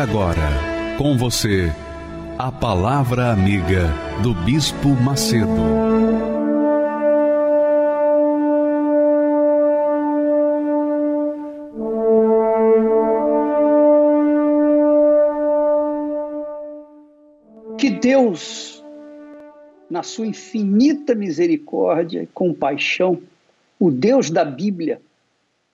Agora, com você, a Palavra Amiga do Bispo Macedo. Que Deus, na sua infinita misericórdia e compaixão, o Deus da Bíblia,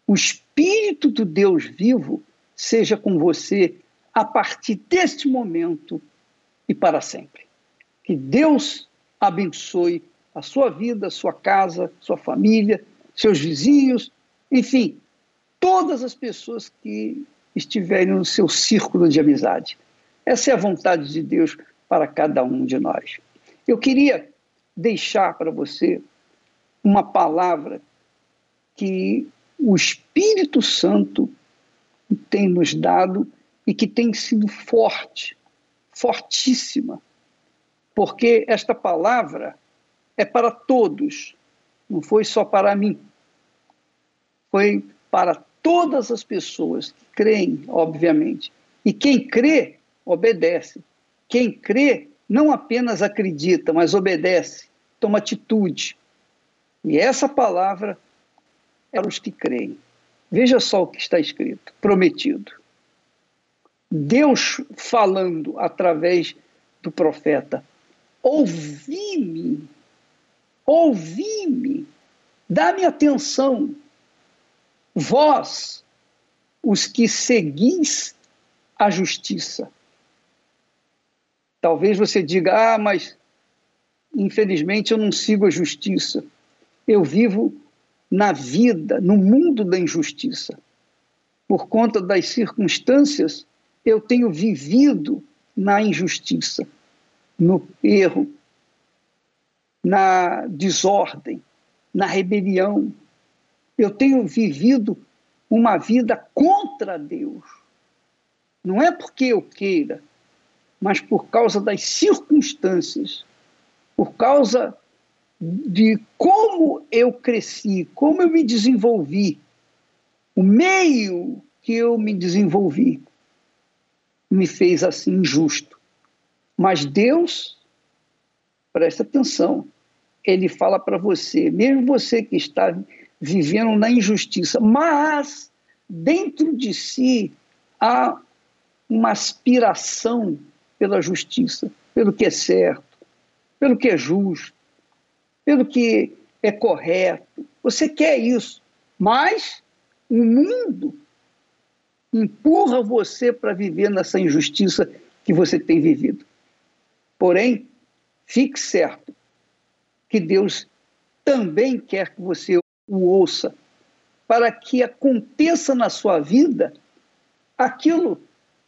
o Espírito do Deus vivo, seja com você a partir deste momento e para sempre. Que Deus abençoe a sua vida, sua casa, sua família, seus vizinhos, enfim, todas as pessoas que estiverem no seu círculo de amizade. Essa é a vontade de Deus para cada um de nós. Eu queria deixar para você uma palavra que o Espírito Santo tem nos dado e que tem sido forte, fortíssima, porque esta palavra é para todos, não foi só para mim. Foi para todas as pessoas que creem, obviamente. E quem crê, obedece. Quem crê, não apenas acredita, mas obedece, toma atitude. E essa palavra é para os que creem. Veja só o que está escrito: prometido. Deus falando através do profeta: Ouvi-me, ouvi-me, dá-me atenção, vós, os que seguis a justiça. Talvez você diga: Ah, mas infelizmente eu não sigo a justiça. Eu vivo na vida, no mundo da injustiça. Por conta das circunstâncias eu tenho vivido na injustiça, no erro, na desordem, na rebelião. Eu tenho vivido uma vida contra Deus. Não é porque eu queira, mas por causa das circunstâncias, por causa de como eu cresci, como eu me desenvolvi, o meio que eu me desenvolvi me fez assim injusto. Mas Deus, presta atenção, ele fala para você, mesmo você que está vivendo na injustiça, mas dentro de si há uma aspiração pela justiça, pelo que é certo, pelo que é justo, pelo que é correto. Você quer isso, mas o mundo empurra você para viver nessa injustiça que você tem vivido. Porém, fique certo que Deus também quer que você o ouça, para que aconteça na sua vida aquilo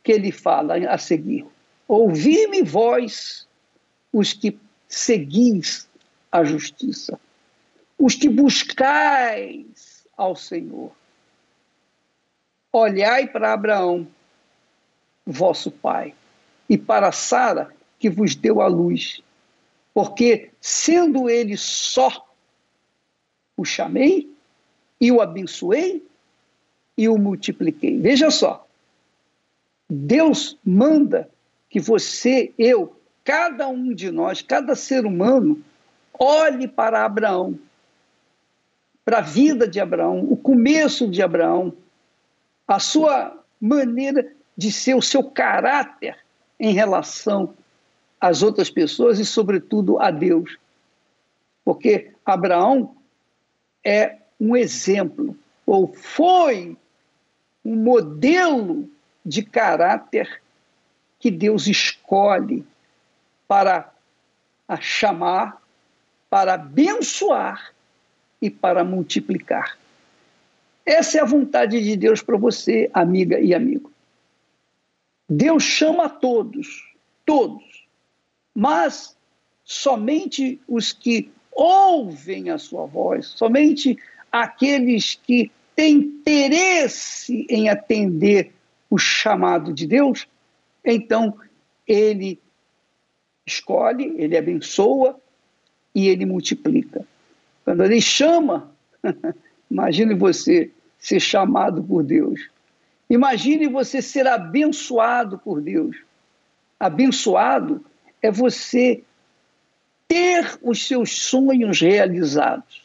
que ele fala a seguir. Ouvi-me vós, os que seguis a justiça, os que buscais ao Senhor. Olhai para Abraão, vosso pai, e para Sara, que vos deu a luz, porque sendo ele só, o chamei e o abençoei e o multipliquei. Veja só, Deus manda que você, eu, cada um de nós, cada ser humano, olhe para Abraão, para a vida de Abraão, o começo de Abraão, a sua maneira de ser, o seu caráter em relação às outras pessoas e, sobretudo, a Deus. Porque Abraão é um exemplo, ou foi um modelo de caráter que Deus escolhe para chamar, para abençoar e para multiplicar. Essa é a vontade de Deus para você, amiga e amigo. Deus chama a todos, todos, mas somente os que ouvem a sua voz, somente aqueles que têm interesse em atender o chamado de Deus, então ele escolhe, ele abençoa e ele multiplica. Quando ele chama, imagine você ser chamado por Deus. Imagine você ser abençoado por Deus. Abençoado é você ter os seus sonhos realizados.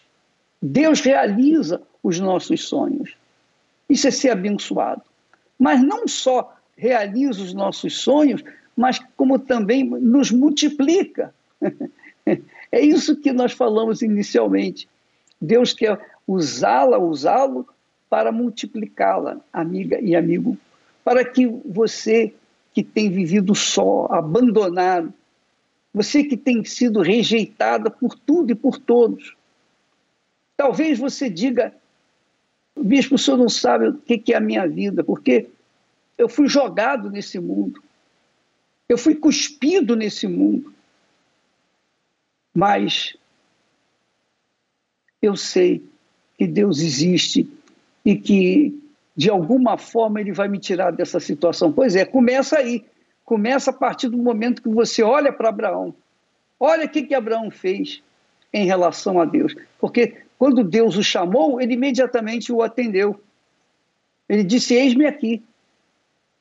Deus realiza os nossos sonhos. Isso é ser abençoado. Mas não só realiza os nossos sonhos, mas como também nos multiplica. É isso que nós falamos inicialmente. Deus quer usá-la, usá-lo para multiplicá-la, amiga e amigo, para que você que tem vivido só, abandonado, você que tem sido rejeitada por tudo e por todos. Talvez você diga, bispo, o senhor não sabe o que é a minha vida, porque eu fui jogado nesse mundo, eu fui cuspido nesse mundo. Mas eu sei que Deus existe e que de alguma forma ele vai me tirar dessa situação. Pois é, começa aí. Começa a partir do momento que você olha para Abraão. Olha o que, que Abraão fez em relação a Deus. Porque quando Deus o chamou, ele imediatamente o atendeu. Ele disse: Eis-me aqui.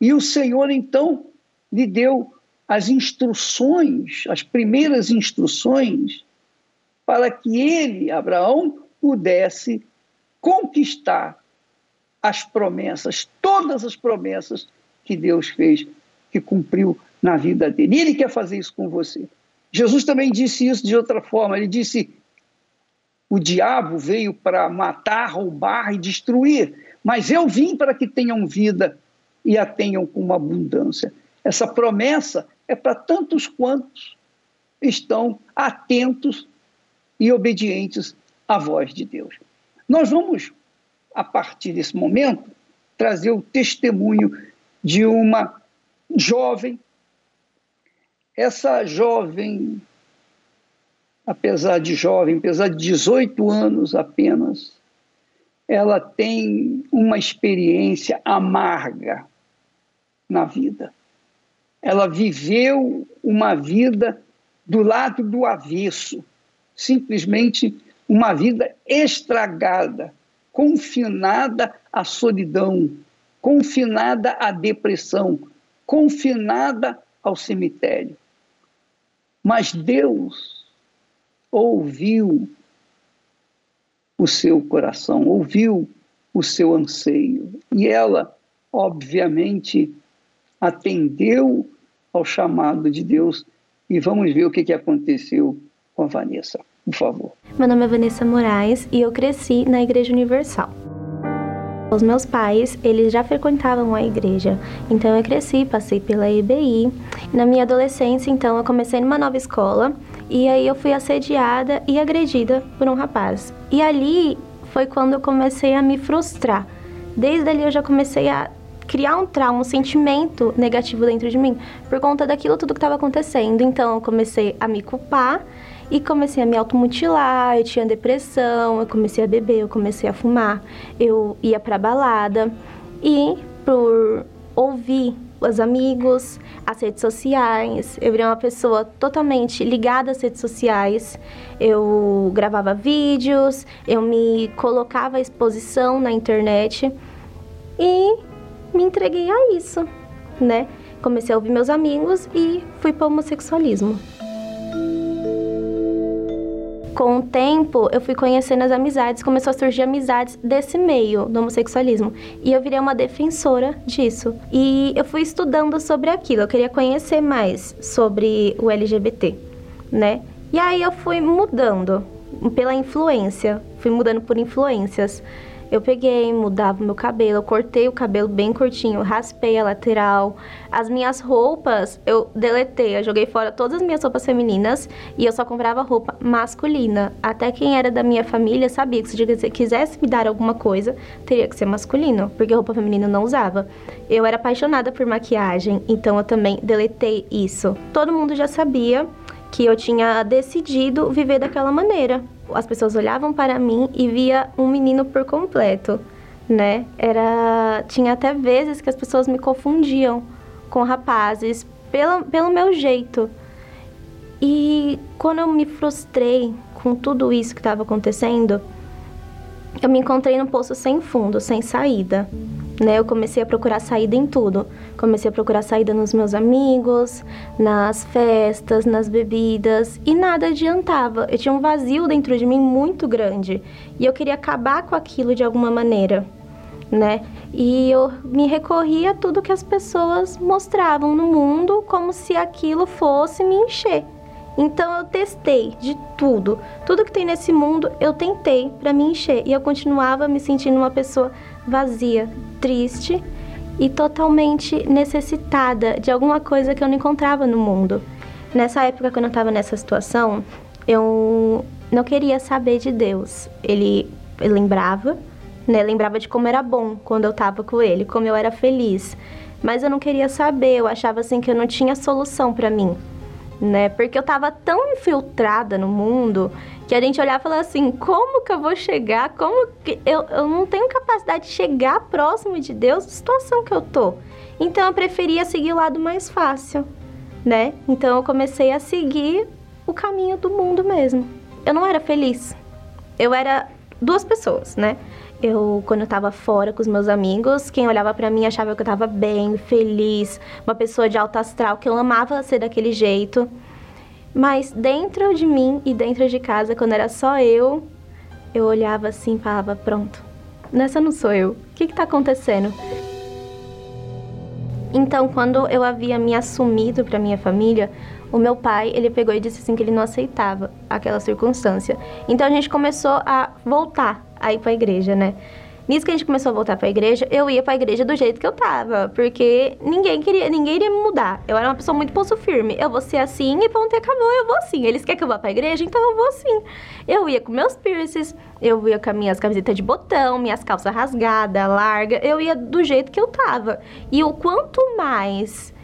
E o Senhor então lhe deu as instruções, as primeiras instruções, para que ele, Abraão, pudesse conquistar as promessas, todas as promessas que Deus fez, que cumpriu na vida dele. E ele quer fazer isso com você. Jesus também disse isso de outra forma. Ele disse: o diabo veio para matar, roubar e destruir, mas eu vim para que tenham vida e a tenham com uma abundância. Essa promessa é para tantos quantos estão atentos e obedientes à voz de Deus. Nós vamos a partir desse momento, trazer o testemunho de uma jovem. Essa jovem, apesar de jovem, apesar de 18 anos apenas, ela tem uma experiência amarga na vida. Ela viveu uma vida do lado do avesso, simplesmente uma vida estragada confinada à solidão, confinada à depressão, confinada ao cemitério. Mas Deus ouviu o seu coração, ouviu o seu anseio. E ela, obviamente, atendeu ao chamado de Deus. E vamos ver o que, aconteceu com a Vanessa por favor. Meu nome é Vanessa Moraes e eu cresci na Igreja Universal. Os meus pais, eles já frequentavam a igreja, então eu cresci, passei pela EBI. Na minha adolescência, então, eu comecei numa nova escola e aí eu fui assediada e agredida por um rapaz. E ali foi quando eu comecei a me frustrar. Desde ali eu já comecei a criar um trauma, um sentimento negativo dentro de mim por conta daquilo tudo que estava acontecendo. Então eu comecei a me culpar e comecei a me automutilar, eu tinha depressão, eu comecei a beber, eu comecei a fumar, eu ia pra balada. E por ouvir os amigos, as redes sociais, eu virei uma pessoa totalmente ligada às redes sociais. Eu gravava vídeos, eu me colocava à exposição na internet e me entreguei a isso, né? Comecei a ouvir meus amigos e fui para o homossexualismo com o tempo, eu fui conhecendo as amizades, começou a surgir amizades desse meio do homossexualismo. E eu virei uma defensora disso. E eu fui estudando sobre aquilo, eu queria conhecer mais sobre o LGBT, né? E aí eu fui mudando pela influência, fui mudando por influências. Eu peguei, mudava meu cabelo, eu cortei o cabelo bem curtinho, raspei a lateral. As minhas roupas, eu deletei, eu joguei fora todas as minhas roupas femininas e eu só comprava roupa masculina. Até quem era da minha família sabia que se quisesse me dar alguma coisa, teria que ser masculino, porque roupa feminina eu não usava. Eu era apaixonada por maquiagem, então eu também deletei isso. Todo mundo já sabia que eu tinha decidido viver daquela maneira as pessoas olhavam para mim e via um menino por completo, né? Era tinha até vezes que as pessoas me confundiam com rapazes pelo, pelo meu jeito. E quando eu me frustrei com tudo isso que estava acontecendo, eu me encontrei num poço sem fundo, sem saída né? Eu comecei a procurar saída em tudo. Comecei a procurar saída nos meus amigos, nas festas, nas bebidas e nada adiantava. Eu tinha um vazio dentro de mim muito grande e eu queria acabar com aquilo de alguma maneira, né? E eu me recorria a tudo que as pessoas mostravam no mundo como se aquilo fosse me encher. Então eu testei de tudo, tudo que tem nesse mundo eu tentei para me encher e eu continuava me sentindo uma pessoa vazia, triste e totalmente necessitada de alguma coisa que eu não encontrava no mundo. Nessa época, quando eu estava nessa situação, eu não queria saber de Deus. Ele, lembrava, né? Lembrava de como era bom quando eu estava com ele, como eu era feliz. Mas eu não queria saber, eu achava assim que eu não tinha solução para mim né? Porque eu tava tão infiltrada no mundo que a gente olhava e falava assim: como que eu vou chegar? Como que eu, eu não tenho capacidade de chegar próximo de Deus na situação que eu tô? Então eu preferia seguir o lado mais fácil, né? Então eu comecei a seguir o caminho do mundo mesmo. Eu não era feliz. Eu era duas pessoas, né? Eu quando eu tava fora com os meus amigos, quem olhava para mim achava que eu tava bem, feliz, uma pessoa de alto astral, que eu amava ser daquele jeito. Mas dentro de mim e dentro de casa, quando era só eu, eu olhava assim e falava: pronto, nessa não sou eu. O que que tá acontecendo? Então, quando eu havia me assumido para minha família, o meu pai, ele pegou e disse assim que ele não aceitava aquela circunstância. Então a gente começou a voltar a ir para a igreja, né? Nisso que a gente começou a voltar para a igreja, eu ia para a igreja do jeito que eu tava, porque ninguém queria, ninguém iria me mudar. Eu era uma pessoa muito pulso firme. Eu vou ser assim e ponto e acabou, eu vou assim. Eles querem que eu vá para a igreja, então eu vou assim. Eu ia com meus piercings, eu ia com as minhas camisetas de botão, minhas calças rasgadas, larga, eu ia do jeito que eu tava. E o quanto mais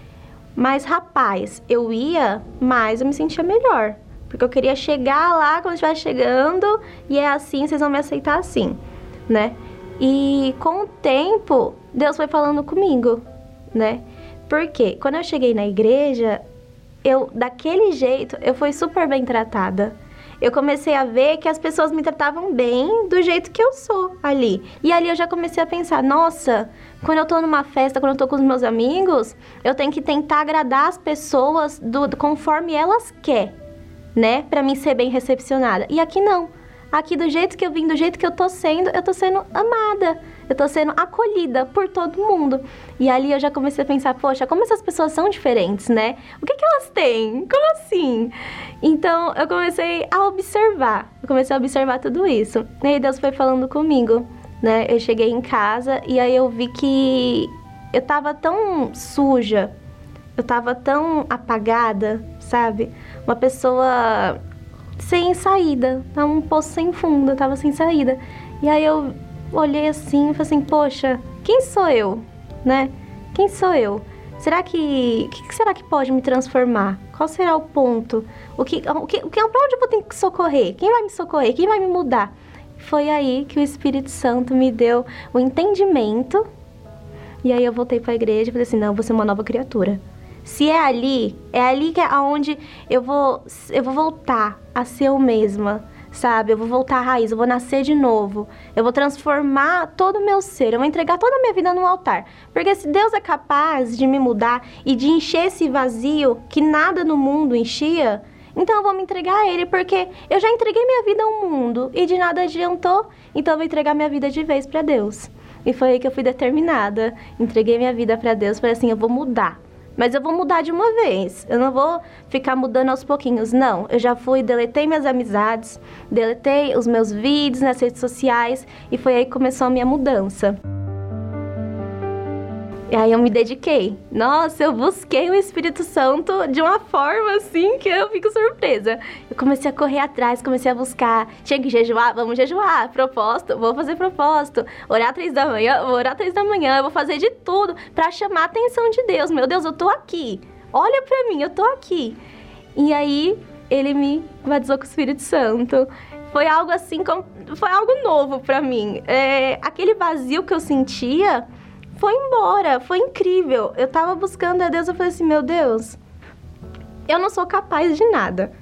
mais rapaz eu ia, mais eu me sentia melhor. Porque eu queria chegar lá quando estivesse chegando e é assim, vocês vão me aceitar assim, né? E com o tempo, Deus foi falando comigo, né? Porque quando eu cheguei na igreja, eu daquele jeito, eu fui super bem tratada. Eu comecei a ver que as pessoas me tratavam bem do jeito que eu sou ali. E ali eu já comecei a pensar, nossa, quando eu tô numa festa, quando eu tô com os meus amigos, eu tenho que tentar agradar as pessoas do, conforme elas querem né? Para mim ser bem recepcionada. E aqui não. Aqui do jeito que eu vim, do jeito que eu tô sendo, eu tô sendo amada. Eu tô sendo acolhida por todo mundo. E ali eu já comecei a pensar, poxa, como essas pessoas são diferentes, né? O que que elas têm? Como assim? Então eu comecei a observar. Eu comecei a observar tudo isso. E aí Deus foi falando comigo, né? Eu cheguei em casa e aí eu vi que eu tava tão suja, eu tava tão apagada, sabe? uma pessoa sem saída, tá um poço sem fundo, tava sem saída. E aí eu olhei assim e falei assim, poxa, quem sou eu, né? Quem sou eu? Será que, que será que pode me transformar? Qual será o ponto? O que, o que, o que, pra onde eu ter que socorrer? Quem vai me socorrer? Quem vai me mudar? Foi aí que o Espírito Santo me deu o entendimento. E aí eu voltei para a igreja e falei assim, não, você é uma nova criatura. Se é ali, é ali que é onde eu vou, eu vou voltar a ser eu mesma, sabe? Eu vou voltar à raiz, eu vou nascer de novo. Eu vou transformar todo o meu ser, eu vou entregar toda a minha vida no altar. Porque se Deus é capaz de me mudar e de encher esse vazio que nada no mundo enchia, então eu vou me entregar a Ele, porque eu já entreguei minha vida ao mundo e de nada adiantou, então eu vou entregar minha vida de vez para Deus. E foi aí que eu fui determinada. Entreguei minha vida para Deus, falei assim, eu vou mudar mas eu vou mudar de uma vez. Eu não vou ficar mudando aos pouquinhos, não. Eu já fui, deletei minhas amizades, deletei os meus vídeos nas redes sociais e foi aí que começou a minha mudança. E aí eu me dediquei. Nossa, eu busquei o Espírito Santo de uma forma assim que eu fico surpresa. Eu comecei a correr atrás, comecei a buscar. Tinha que jejuar, vamos jejuar. Propósito, vou fazer propósito. Orar três da manhã, vou orar três da manhã. Eu vou fazer de tudo para chamar a atenção de Deus. Meu Deus, eu tô aqui. Olha para mim, eu tô aqui. E aí ele me batizou com o Espírito Santo foi algo assim, foi algo novo para mim. É, aquele vazio que eu sentia foi embora, foi incrível. Eu tava buscando a Deus, eu falei assim, meu Deus, eu não sou capaz de nada.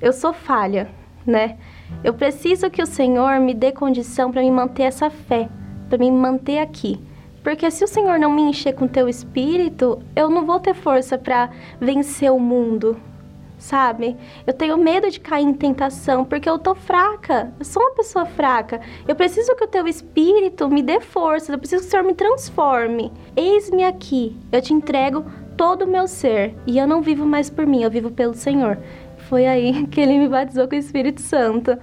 Eu sou falha, né? Eu preciso que o Senhor me dê condição para me manter essa fé, para me manter aqui. Porque se o Senhor não me encher com teu espírito, eu não vou ter força para vencer o mundo, sabe? Eu tenho medo de cair em tentação porque eu tô fraca. Eu sou uma pessoa fraca. Eu preciso que o teu espírito me dê força. Eu preciso que o Senhor me transforme. Eis-me aqui. Eu te entrego todo o meu ser e eu não vivo mais por mim, eu vivo pelo Senhor. Foi aí que ele me batizou com o Espírito Santo.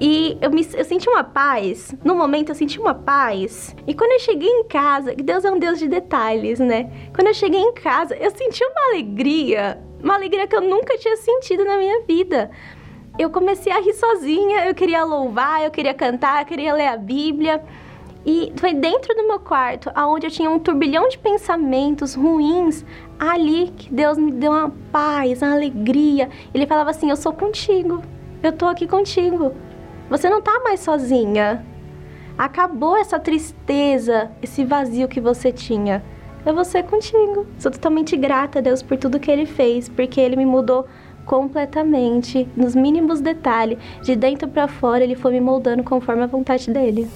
E eu, me, eu senti uma paz. No momento eu senti uma paz. E quando eu cheguei em casa, Deus é um Deus de detalhes, né? Quando eu cheguei em casa, eu senti uma alegria uma alegria que eu nunca tinha sentido na minha vida. Eu comecei a rir sozinha, eu queria louvar, eu queria cantar, eu queria ler a Bíblia. E foi dentro do meu quarto, aonde eu tinha um turbilhão de pensamentos ruins, ali que Deus me deu uma paz, uma alegria. Ele falava assim: Eu sou contigo, eu tô aqui contigo. Você não tá mais sozinha. Acabou essa tristeza, esse vazio que você tinha é você contigo. Sou totalmente grata a Deus por tudo que Ele fez, porque Ele me mudou completamente, nos mínimos detalhes, de dentro para fora, Ele foi me moldando conforme a vontade dele.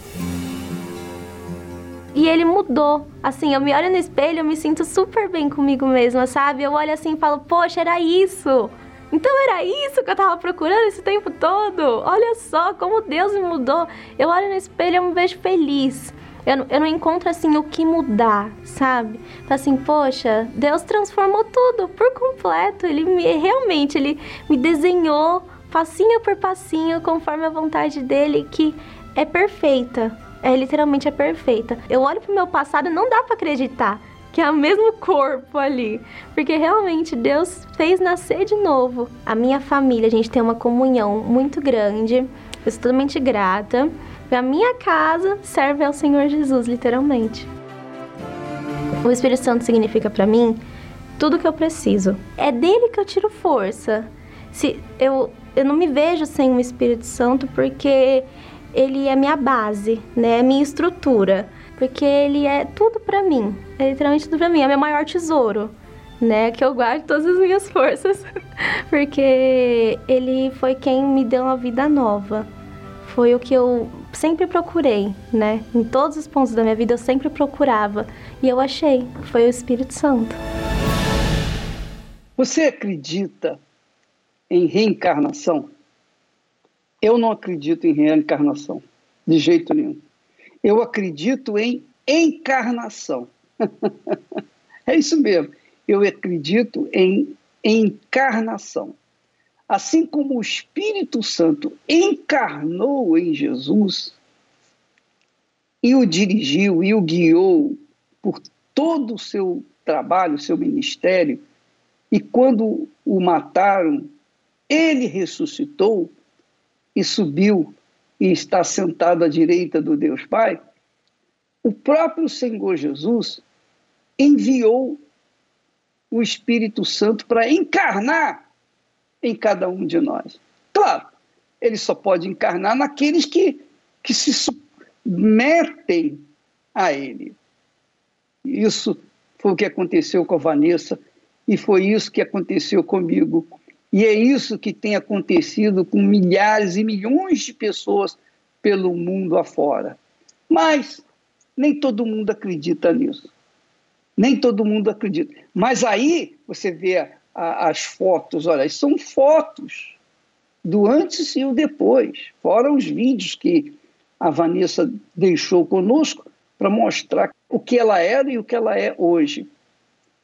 E ele mudou. Assim, eu me olho no espelho, eu me sinto super bem comigo mesma, sabe? Eu olho assim e falo, poxa, era isso. Então era isso que eu tava procurando esse tempo todo. Olha só como Deus me mudou. Eu olho no espelho e me vejo feliz. Eu, eu não encontro assim o que mudar, sabe? Tá assim, poxa, Deus transformou tudo por completo. Ele me, realmente, ele me desenhou passinho por passinho, conforme a vontade dele, que é perfeita. É literalmente é perfeita. Eu olho pro meu passado não dá para acreditar que é o mesmo corpo ali, porque realmente Deus fez nascer de novo. A minha família, a gente tem uma comunhão muito grande. Eu sou totalmente grata. A minha casa serve ao Senhor Jesus, literalmente. O Espírito Santo significa para mim tudo que eu preciso. É dele que eu tiro força. Se eu, eu não me vejo sem o Espírito Santo porque ele é minha base, né? É minha estrutura, porque ele é tudo para mim. É literalmente tudo para mim, é meu maior tesouro, né? Que eu guardo todas as minhas forças, porque ele foi quem me deu uma vida nova. Foi o que eu sempre procurei, né? Em todos os pontos da minha vida eu sempre procurava e eu achei, foi o Espírito Santo. Você acredita em reencarnação? Eu não acredito em reencarnação, de jeito nenhum. Eu acredito em encarnação. é isso mesmo. Eu acredito em encarnação. Assim como o Espírito Santo encarnou em Jesus e o dirigiu e o guiou por todo o seu trabalho, seu ministério, e quando o mataram, ele ressuscitou e subiu e está sentado à direita do Deus Pai, o próprio Senhor Jesus enviou o Espírito Santo para encarnar em cada um de nós. Claro, ele só pode encarnar naqueles que, que se submetem a ele. Isso foi o que aconteceu com a Vanessa e foi isso que aconteceu comigo. E é isso que tem acontecido com milhares e milhões de pessoas pelo mundo afora. Mas nem todo mundo acredita nisso. Nem todo mundo acredita. Mas aí você vê a, as fotos, olha, são fotos do antes e o depois, fora os vídeos que a Vanessa deixou conosco para mostrar o que ela era e o que ela é hoje.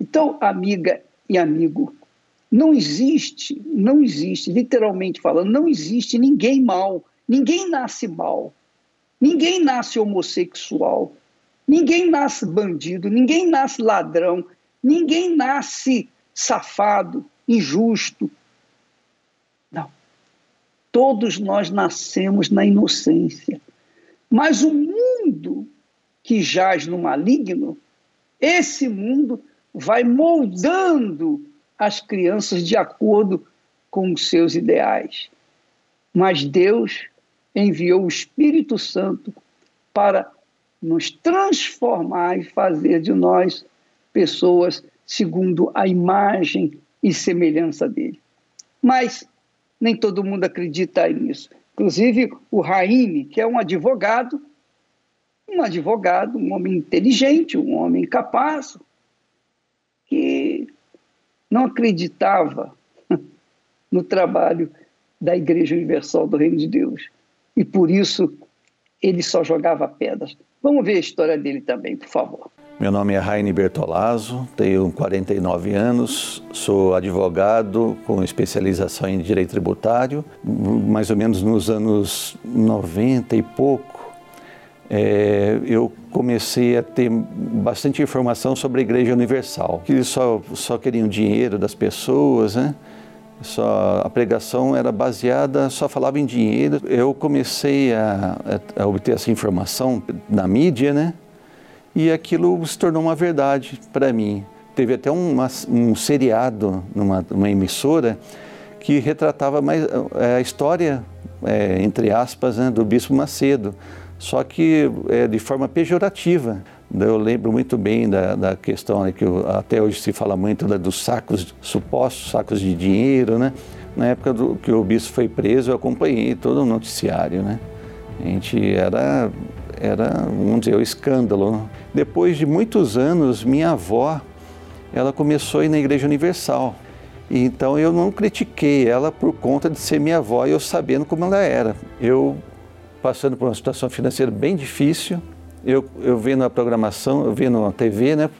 Então, amiga e amigo, não existe, não existe, literalmente falando, não existe ninguém mal, ninguém nasce mal, ninguém nasce homossexual, ninguém nasce bandido, ninguém nasce ladrão, ninguém nasce safado, injusto. Não. Todos nós nascemos na inocência. Mas o mundo que jaz no maligno, esse mundo vai moldando as crianças de acordo com os seus ideais. Mas Deus enviou o Espírito Santo para nos transformar e fazer de nós pessoas segundo a imagem e semelhança dele. Mas nem todo mundo acredita nisso. Inclusive o Raine, que é um advogado, um advogado, um homem inteligente, um homem capaz, não acreditava no trabalho da Igreja Universal do Reino de Deus. E por isso ele só jogava pedras. Vamos ver a história dele também, por favor. Meu nome é Raine Bertolazzo, tenho 49 anos, sou advogado com especialização em direito tributário. Mais ou menos nos anos 90 e pouco, é, eu comecei a ter bastante informação sobre a Igreja Universal, que eles só, só queriam dinheiro das pessoas, né? Só, a pregação era baseada, só falava em dinheiro. Eu comecei a, a, obter essa informação na mídia, né? E aquilo se tornou uma verdade para mim. Teve até um seriado numa uma emissora que retratava mais é, a história, é, entre aspas, né, do Bispo Macedo só que é, de forma pejorativa. Eu lembro muito bem da, da questão né, que até hoje se fala muito né, dos sacos, supostos sacos de dinheiro, né? Na época do, que o bispo foi preso, eu acompanhei todo o noticiário, né? A gente era, era, vamos dizer, o escândalo. Depois de muitos anos, minha avó, ela começou a ir na Igreja Universal. Então eu não critiquei ela por conta de ser minha avó e eu sabendo como ela era. Eu passando por uma situação financeira bem difícil. Eu, eu vendo a programação, eu vendo a TV, né,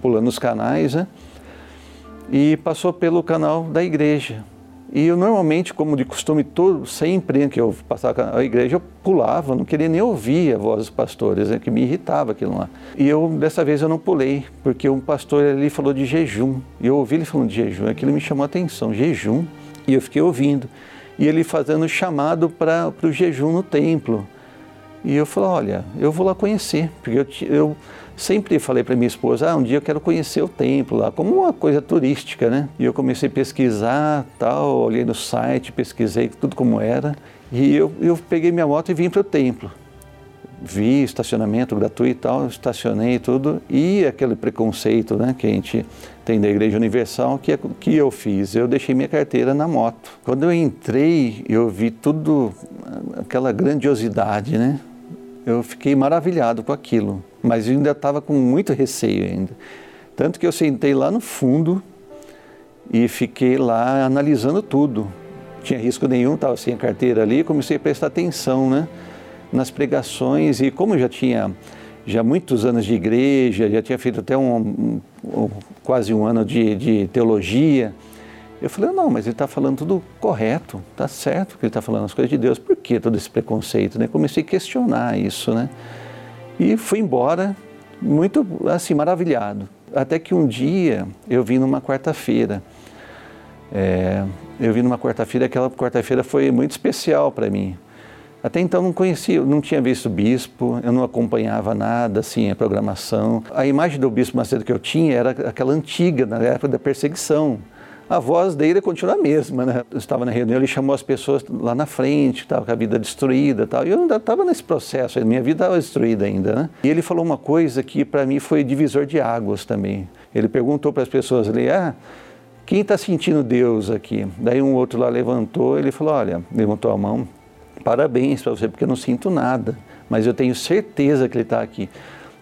pulando os canais, né, e passou pelo canal da igreja. E eu normalmente, como de costume todo, sempre que eu passava a igreja, eu pulava, não queria nem ouvir a voz dos pastores, né, que me irritava aquilo lá. E eu, dessa vez, eu não pulei, porque um pastor ali falou de jejum. E eu ouvi ele falando de jejum, aquilo me chamou a atenção, jejum. E eu fiquei ouvindo e ele fazendo chamado para o jejum no templo. E eu falei, olha, eu vou lá conhecer, porque eu, eu sempre falei para minha esposa, ah, um dia eu quero conhecer o templo lá, como uma coisa turística, né? E eu comecei a pesquisar, tal, olhei no site, pesquisei tudo como era, e eu, eu peguei minha moto e vim para o templo vi estacionamento gratuito e tal, estacionei tudo e aquele preconceito né, que a gente tem da Igreja Universal, que, é, que eu fiz? Eu deixei minha carteira na moto. Quando eu entrei, eu vi tudo, aquela grandiosidade, né? Eu fiquei maravilhado com aquilo, mas eu ainda estava com muito receio ainda. Tanto que eu sentei lá no fundo e fiquei lá analisando tudo. Tinha risco nenhum, estava sem a carteira ali, comecei a prestar atenção, né? Nas pregações e como eu já tinha já muitos anos de igreja, já tinha feito até um, um, quase um ano de, de, teologia, eu falei, não, mas ele está falando tudo correto, está certo que ele está falando as coisas de Deus, por que todo esse preconceito? Né? Comecei a questionar isso, né? E fui embora muito, assim, maravilhado. Até que um dia eu vim numa quarta-feira, é, eu vim numa quarta-feira, aquela quarta-feira foi muito especial para mim, até então não conhecia, não tinha visto bispo, eu não acompanhava nada, assim, a programação. A imagem do bispo Macedo que eu tinha era aquela antiga, na época da perseguição. A voz dele continua a mesma, né? Eu estava na reunião, ele chamou as pessoas lá na frente, estava com a vida destruída tal. E eu ainda estava nesse processo, minha vida estava destruída ainda, né? E ele falou uma coisa que para mim foi divisor de águas também. Ele perguntou para as pessoas ali, ah, quem está sentindo Deus aqui? Daí um outro lá levantou, ele falou, olha, levantou a mão, parabéns para você, porque eu não sinto nada, mas eu tenho certeza que ele está aqui.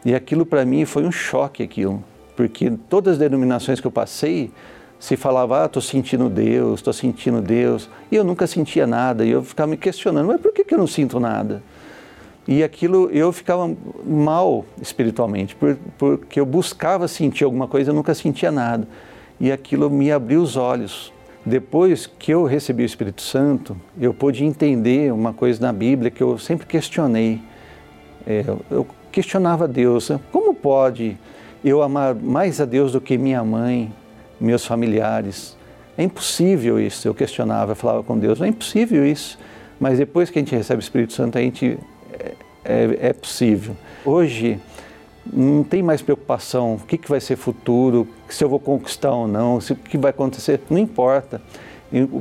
E aquilo para mim foi um choque aquilo, porque todas as denominações que eu passei, se falava, ah, estou sentindo Deus, estou sentindo Deus, e eu nunca sentia nada, e eu ficava me questionando, mas por que, que eu não sinto nada? E aquilo eu ficava mal espiritualmente, porque eu buscava sentir alguma coisa, eu nunca sentia nada. E aquilo me abriu os olhos. Depois que eu recebi o Espírito Santo, eu pude entender uma coisa na Bíblia que eu sempre questionei. É, eu questionava Deus: como pode eu amar mais a Deus do que minha mãe, meus familiares? É impossível isso. Eu questionava, eu falava com Deus: é impossível isso. Mas depois que a gente recebe o Espírito Santo, a gente é, é possível. Hoje não tem mais preocupação, o que, que vai ser futuro, se eu vou conquistar ou não, se, o que vai acontecer, não importa.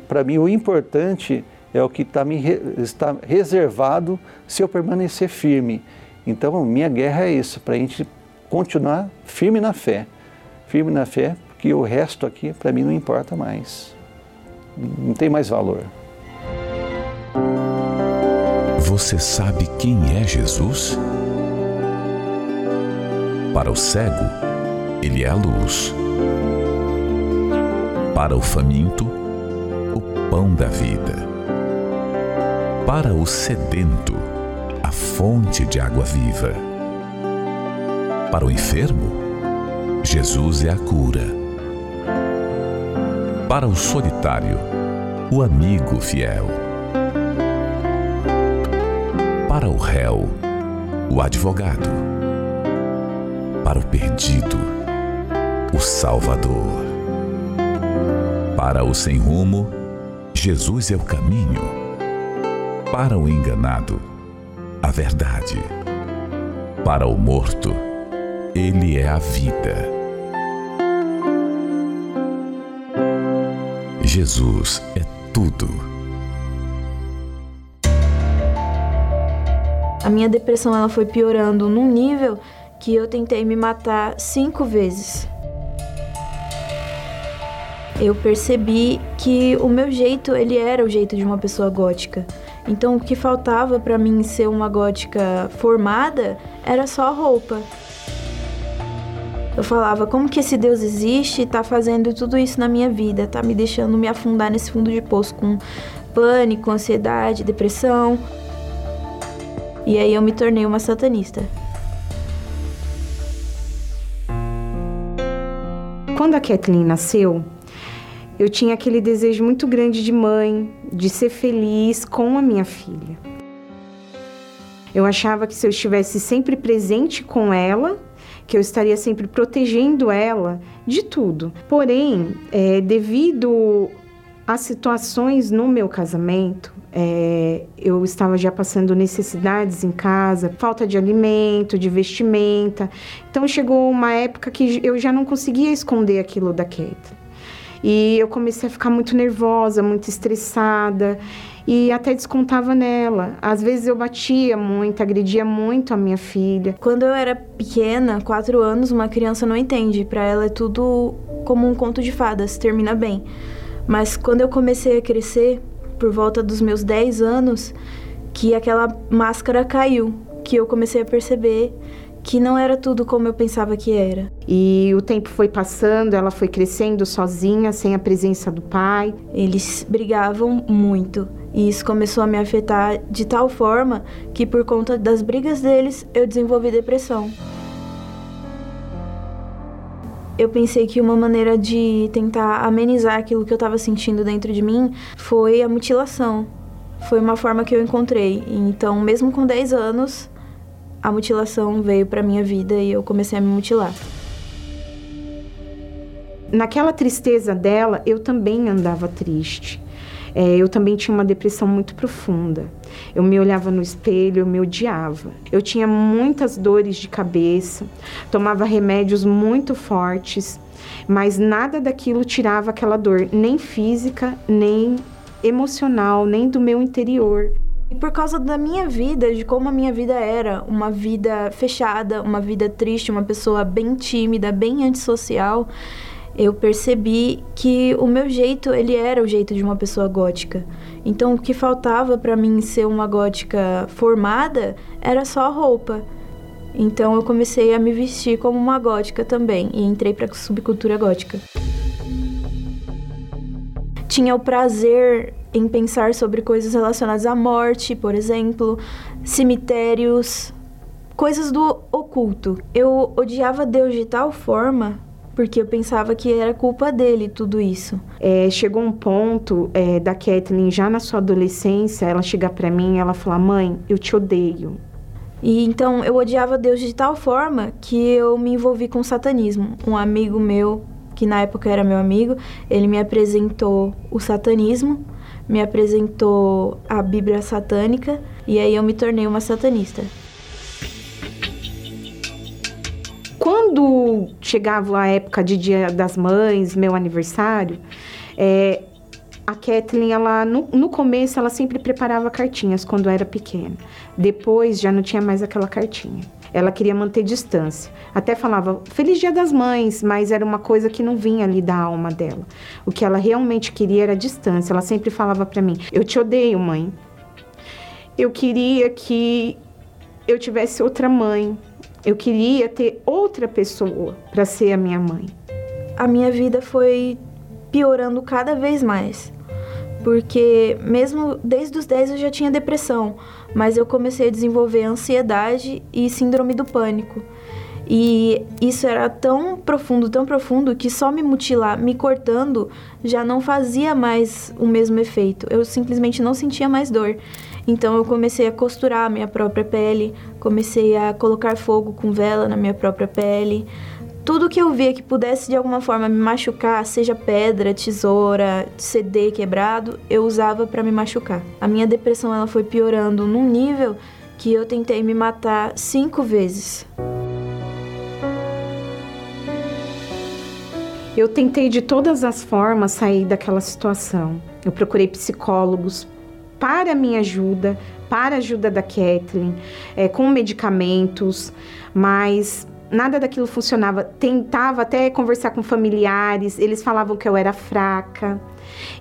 Para mim o importante é o que tá me, está reservado se eu permanecer firme. Então minha guerra é isso, para a gente continuar firme na fé. Firme na fé, porque o resto aqui para mim não importa mais. Não tem mais valor. Você sabe quem é Jesus? Para o cego, ele é a luz. Para o faminto, o pão da vida. Para o sedento, a fonte de água viva. Para o enfermo, Jesus é a cura. Para o solitário, o amigo fiel para o réu, o advogado. Para o perdido, o Salvador. Para o sem rumo, Jesus é o caminho. Para o enganado, a verdade. Para o morto, Ele é a vida. Jesus é tudo A minha depressão ela foi piorando num nível que eu tentei me matar cinco vezes. Eu percebi que o meu jeito, ele era o jeito de uma pessoa gótica. Então o que faltava para mim ser uma gótica formada era só a roupa. Eu falava, como que esse Deus existe e tá fazendo tudo isso na minha vida, tá me deixando me afundar nesse fundo de poço com pânico, ansiedade, depressão. E aí eu me tornei uma satanista. Quando a Kathleen nasceu, eu tinha aquele desejo muito grande de mãe, de ser feliz com a minha filha. Eu achava que se eu estivesse sempre presente com ela, que eu estaria sempre protegendo ela de tudo. Porém, é, devido as situações no meu casamento, é, eu estava já passando necessidades em casa, falta de alimento, de vestimenta. Então chegou uma época que eu já não conseguia esconder aquilo da Kate. E eu comecei a ficar muito nervosa, muito estressada e até descontava nela. Às vezes eu batia muito, agredia muito a minha filha. Quando eu era pequena, quatro anos, uma criança não entende. Para ela é tudo como um conto de fadas, termina bem. Mas quando eu comecei a crescer, por volta dos meus 10 anos, que aquela máscara caiu, que eu comecei a perceber que não era tudo como eu pensava que era. E o tempo foi passando, ela foi crescendo sozinha, sem a presença do pai. Eles brigavam muito. E isso começou a me afetar de tal forma que, por conta das brigas deles, eu desenvolvi depressão eu pensei que uma maneira de tentar amenizar aquilo que eu estava sentindo dentro de mim foi a mutilação. Foi uma forma que eu encontrei. Então, mesmo com 10 anos, a mutilação veio para minha vida e eu comecei a me mutilar. Naquela tristeza dela, eu também andava triste. É, eu também tinha uma depressão muito profunda. Eu me olhava no espelho, eu me odiava. Eu tinha muitas dores de cabeça, tomava remédios muito fortes, mas nada daquilo tirava aquela dor, nem física, nem emocional, nem do meu interior. E por causa da minha vida, de como a minha vida era, uma vida fechada, uma vida triste, uma pessoa bem tímida, bem antissocial, eu percebi que o meu jeito, ele era o jeito de uma pessoa gótica. Então, o que faltava para mim ser uma gótica formada era só a roupa. Então, eu comecei a me vestir como uma gótica também e entrei para a subcultura gótica. tinha o prazer em pensar sobre coisas relacionadas à morte, por exemplo, cemitérios, coisas do oculto. Eu odiava Deus de tal forma porque eu pensava que era culpa dele tudo isso. É, chegou um ponto é, da Kathleen, já na sua adolescência, ela chegar para mim e ela falar: Mãe, eu te odeio. E então eu odiava Deus de tal forma que eu me envolvi com o satanismo. Um amigo meu, que na época era meu amigo, ele me apresentou o satanismo, me apresentou a Bíblia satânica e aí eu me tornei uma satanista. Quando chegava a época de Dia das Mães, meu aniversário, é, a Kathleen, ela, no, no, começo, ela sempre preparava cartinhas quando era pequena. Depois, já não tinha mais aquela cartinha. Ela queria manter distância. Até falava Feliz Dia das Mães, mas era uma coisa que não vinha ali da alma dela. O que ela realmente queria era distância. Ela sempre falava para mim: Eu te odeio, mãe. Eu queria que eu tivesse outra mãe. Eu queria ter outra pessoa para ser a minha mãe. A minha vida foi piorando cada vez mais. Porque mesmo desde os 10 eu já tinha depressão, mas eu comecei a desenvolver ansiedade e síndrome do pânico. E isso era tão profundo, tão profundo, que só me mutilar, me cortando, já não fazia mais o mesmo efeito. Eu simplesmente não sentia mais dor. Então eu comecei a costurar a minha própria pele, comecei a colocar fogo com vela na minha própria pele. Tudo que eu via que pudesse de alguma forma me machucar, seja pedra, tesoura, CD quebrado, eu usava para me machucar. A minha depressão ela foi piorando num nível que eu tentei me matar cinco vezes. Eu tentei de todas as formas sair daquela situação. Eu procurei psicólogos, para a minha ajuda, para a ajuda da Kathleen, é, com medicamentos, mas nada daquilo funcionava. Tentava até conversar com familiares, eles falavam que eu era fraca.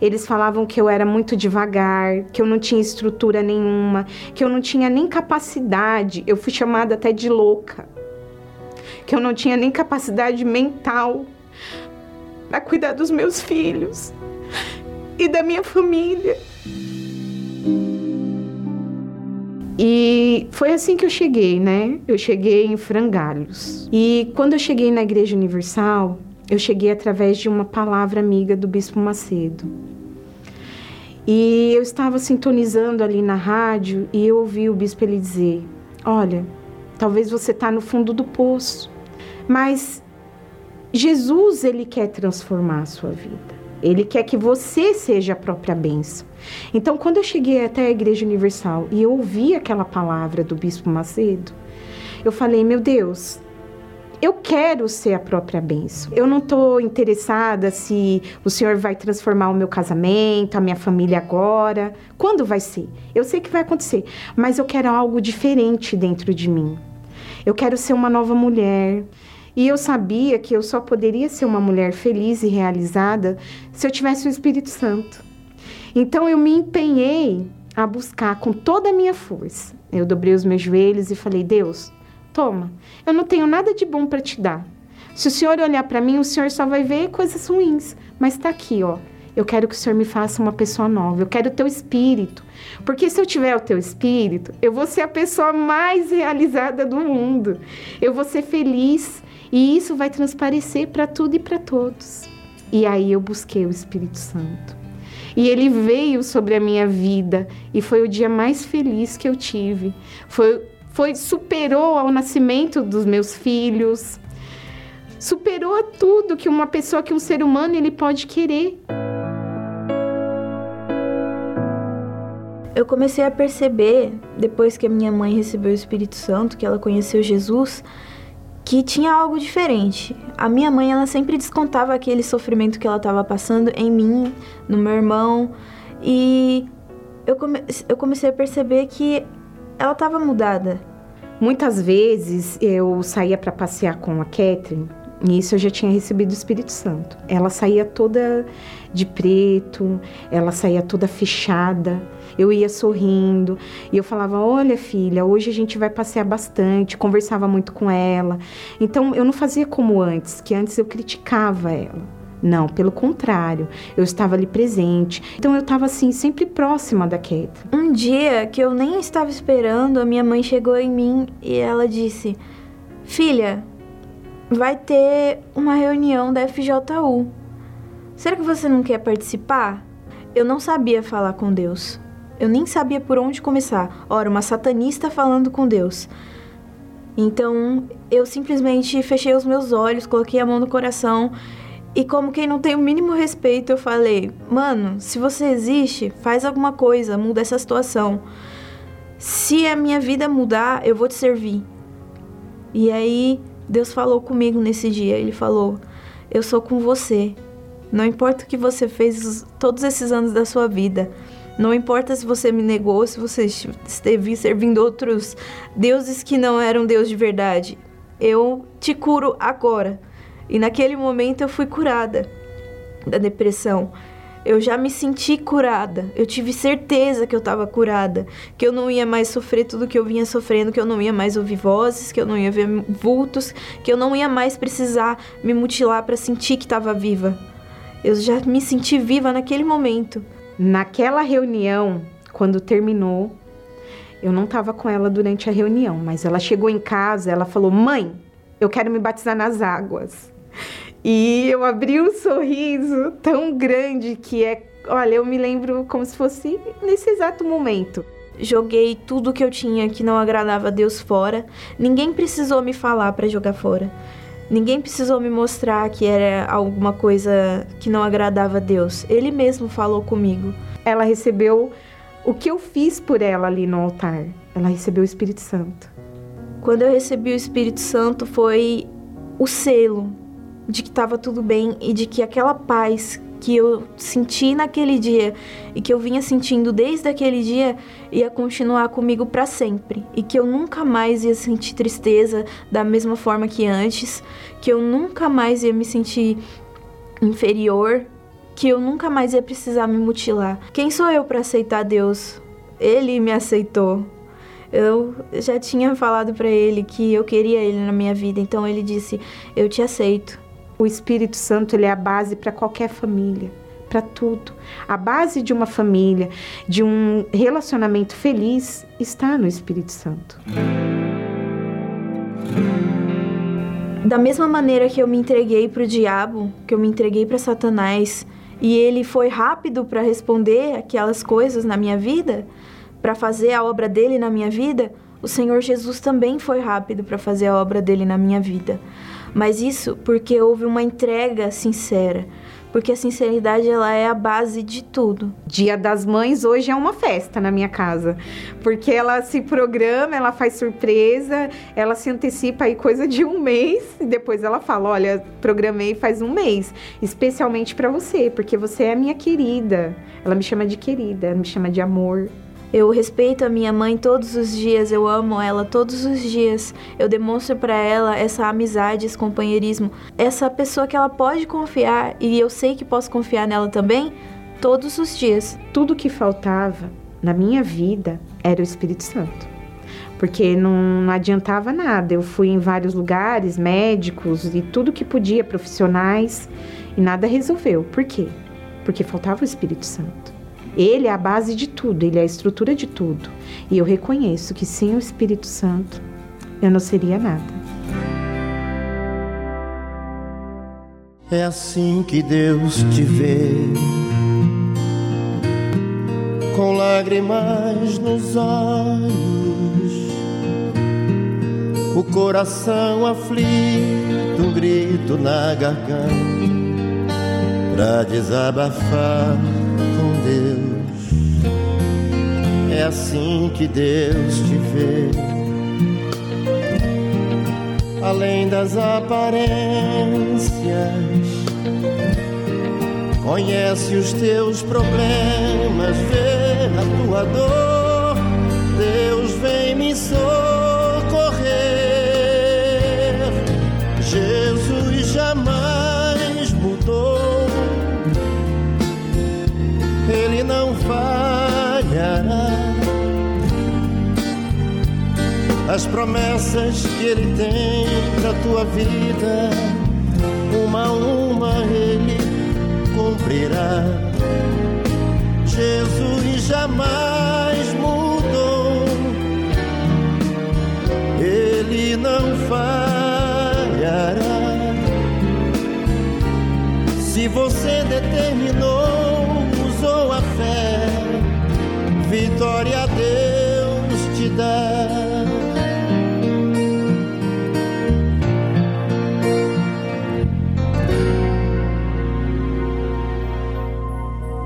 Eles falavam que eu era muito devagar, que eu não tinha estrutura nenhuma, que eu não tinha nem capacidade. Eu fui chamada até de louca. Que eu não tinha nem capacidade mental para cuidar dos meus filhos e da minha família. E foi assim que eu cheguei, né? Eu cheguei em Frangalhos. E quando eu cheguei na Igreja Universal, eu cheguei através de uma palavra amiga do Bispo Macedo. E eu estava sintonizando ali na rádio e eu ouvi o bispo ele dizer: Olha, talvez você está no fundo do poço, mas Jesus ele quer transformar a sua vida. Ele quer que você seja a própria bênção. Então, quando eu cheguei até a Igreja Universal e eu ouvi aquela palavra do Bispo Macedo, eu falei: Meu Deus, eu quero ser a própria bênção. Eu não estou interessada se o Senhor vai transformar o meu casamento, a minha família agora. Quando vai ser? Eu sei que vai acontecer, mas eu quero algo diferente dentro de mim. Eu quero ser uma nova mulher. E eu sabia que eu só poderia ser uma mulher feliz e realizada se eu tivesse o Espírito Santo. Então eu me empenhei a buscar com toda a minha força. Eu dobrei os meus joelhos e falei: Deus, toma, eu não tenho nada de bom para te dar. Se o Senhor olhar para mim, o Senhor só vai ver coisas ruins. Mas está aqui, ó. Eu quero que o Senhor me faça uma pessoa nova. Eu quero o teu espírito. Porque se eu tiver o teu espírito, eu vou ser a pessoa mais realizada do mundo. Eu vou ser feliz. E isso vai transparecer para tudo e para todos. E aí eu busquei o Espírito Santo. E ele veio sobre a minha vida e foi o dia mais feliz que eu tive. Foi, foi superou ao nascimento dos meus filhos. Superou a tudo que uma pessoa, que um ser humano ele pode querer. Eu comecei a perceber, depois que a minha mãe recebeu o Espírito Santo, que ela conheceu Jesus, que tinha algo diferente. A minha mãe, ela sempre descontava aquele sofrimento que ela estava passando em mim, no meu irmão, e eu, come eu comecei a perceber que ela estava mudada. Muitas vezes eu saía para passear com a Catherine Nisso eu já tinha recebido o Espírito Santo. Ela saía toda de preto, ela saía toda fechada. Eu ia sorrindo e eu falava: Olha, filha, hoje a gente vai passear bastante. Conversava muito com ela. Então eu não fazia como antes, que antes eu criticava ela. Não, pelo contrário, eu estava ali presente. Então eu estava assim, sempre próxima da Kathleen. Um dia que eu nem estava esperando, a minha mãe chegou em mim e ela disse: Filha, vai ter uma reunião da FJU. Será que você não quer participar? Eu não sabia falar com Deus. Eu nem sabia por onde começar. Ora, uma satanista falando com Deus. Então, eu simplesmente fechei os meus olhos, coloquei a mão no coração e como quem não tem o mínimo respeito, eu falei: "Mano, se você existe, faz alguma coisa, muda essa situação. Se a minha vida mudar, eu vou te servir." E aí, Deus falou comigo nesse dia. Ele falou: "Eu sou com você. Não importa o que você fez todos esses anos da sua vida." Não importa se você me negou, se você esteve servindo outros deuses que não eram Deus de verdade. Eu te curo agora. E naquele momento eu fui curada da depressão. Eu já me senti curada. Eu tive certeza que eu estava curada, que eu não ia mais sofrer tudo que eu vinha sofrendo, que eu não ia mais ouvir vozes, que eu não ia ver vultos, que eu não ia mais precisar me mutilar para sentir que estava viva. Eu já me senti viva naquele momento. Naquela reunião, quando terminou, eu não estava com ela durante a reunião, mas ela chegou em casa, ela falou: "Mãe, eu quero me batizar nas águas". E eu abri um sorriso tão grande que é, olha, eu me lembro como se fosse nesse exato momento. Joguei tudo que eu tinha que não agradava a Deus fora. Ninguém precisou me falar para jogar fora. Ninguém precisou me mostrar que era alguma coisa que não agradava a Deus. Ele mesmo falou comigo. Ela recebeu o que eu fiz por ela ali no altar. Ela recebeu o Espírito Santo. Quando eu recebi o Espírito Santo foi o selo de que estava tudo bem e de que aquela paz que eu senti naquele dia e que eu vinha sentindo desde aquele dia ia continuar comigo para sempre e que eu nunca mais ia sentir tristeza da mesma forma que antes, que eu nunca mais ia me sentir inferior, que eu nunca mais ia precisar me mutilar. Quem sou eu para aceitar Deus? Ele me aceitou. Eu já tinha falado para ele que eu queria ele na minha vida, então ele disse: "Eu te aceito". O Espírito Santo ele é a base para qualquer família, para tudo. A base de uma família, de um relacionamento feliz, está no Espírito Santo. Da mesma maneira que eu me entreguei para o diabo, que eu me entreguei para Satanás, e ele foi rápido para responder aquelas coisas na minha vida, para fazer a obra dele na minha vida, o Senhor Jesus também foi rápido para fazer a obra dele na minha vida. Mas isso porque houve uma entrega sincera, porque a sinceridade ela é a base de tudo. Dia das Mães hoje é uma festa na minha casa, porque ela se programa, ela faz surpresa, ela se antecipa aí coisa de um mês e depois ela fala, olha, programei faz um mês, especialmente para você, porque você é a minha querida. Ela me chama de querida, ela me chama de amor. Eu respeito a minha mãe todos os dias, eu amo ela todos os dias. Eu demonstro para ela essa amizade, esse companheirismo, essa pessoa que ela pode confiar e eu sei que posso confiar nela também todos os dias. Tudo que faltava na minha vida era o Espírito Santo. Porque não, adiantava nada. Eu fui em vários lugares, médicos e tudo que podia, profissionais, e nada resolveu. Por quê? Porque faltava o Espírito Santo. Ele é a base de tudo, ele é a estrutura de tudo. E eu reconheço que sem o Espírito Santo eu não seria nada. É assim que Deus te vê, com lágrimas nos olhos, o coração aflito, um grito na garganta, pra desabafar com Deus é assim que Deus te vê. Além das aparências, conhece os teus problemas, vê a tua dor. Deus vem me socorrer. Jesus jamais as promessas que Ele tem pra tua vida, uma a uma Ele cumprirá. Jesus jamais mudou, ele não falhará. Se você determinou, usou a fé, vitória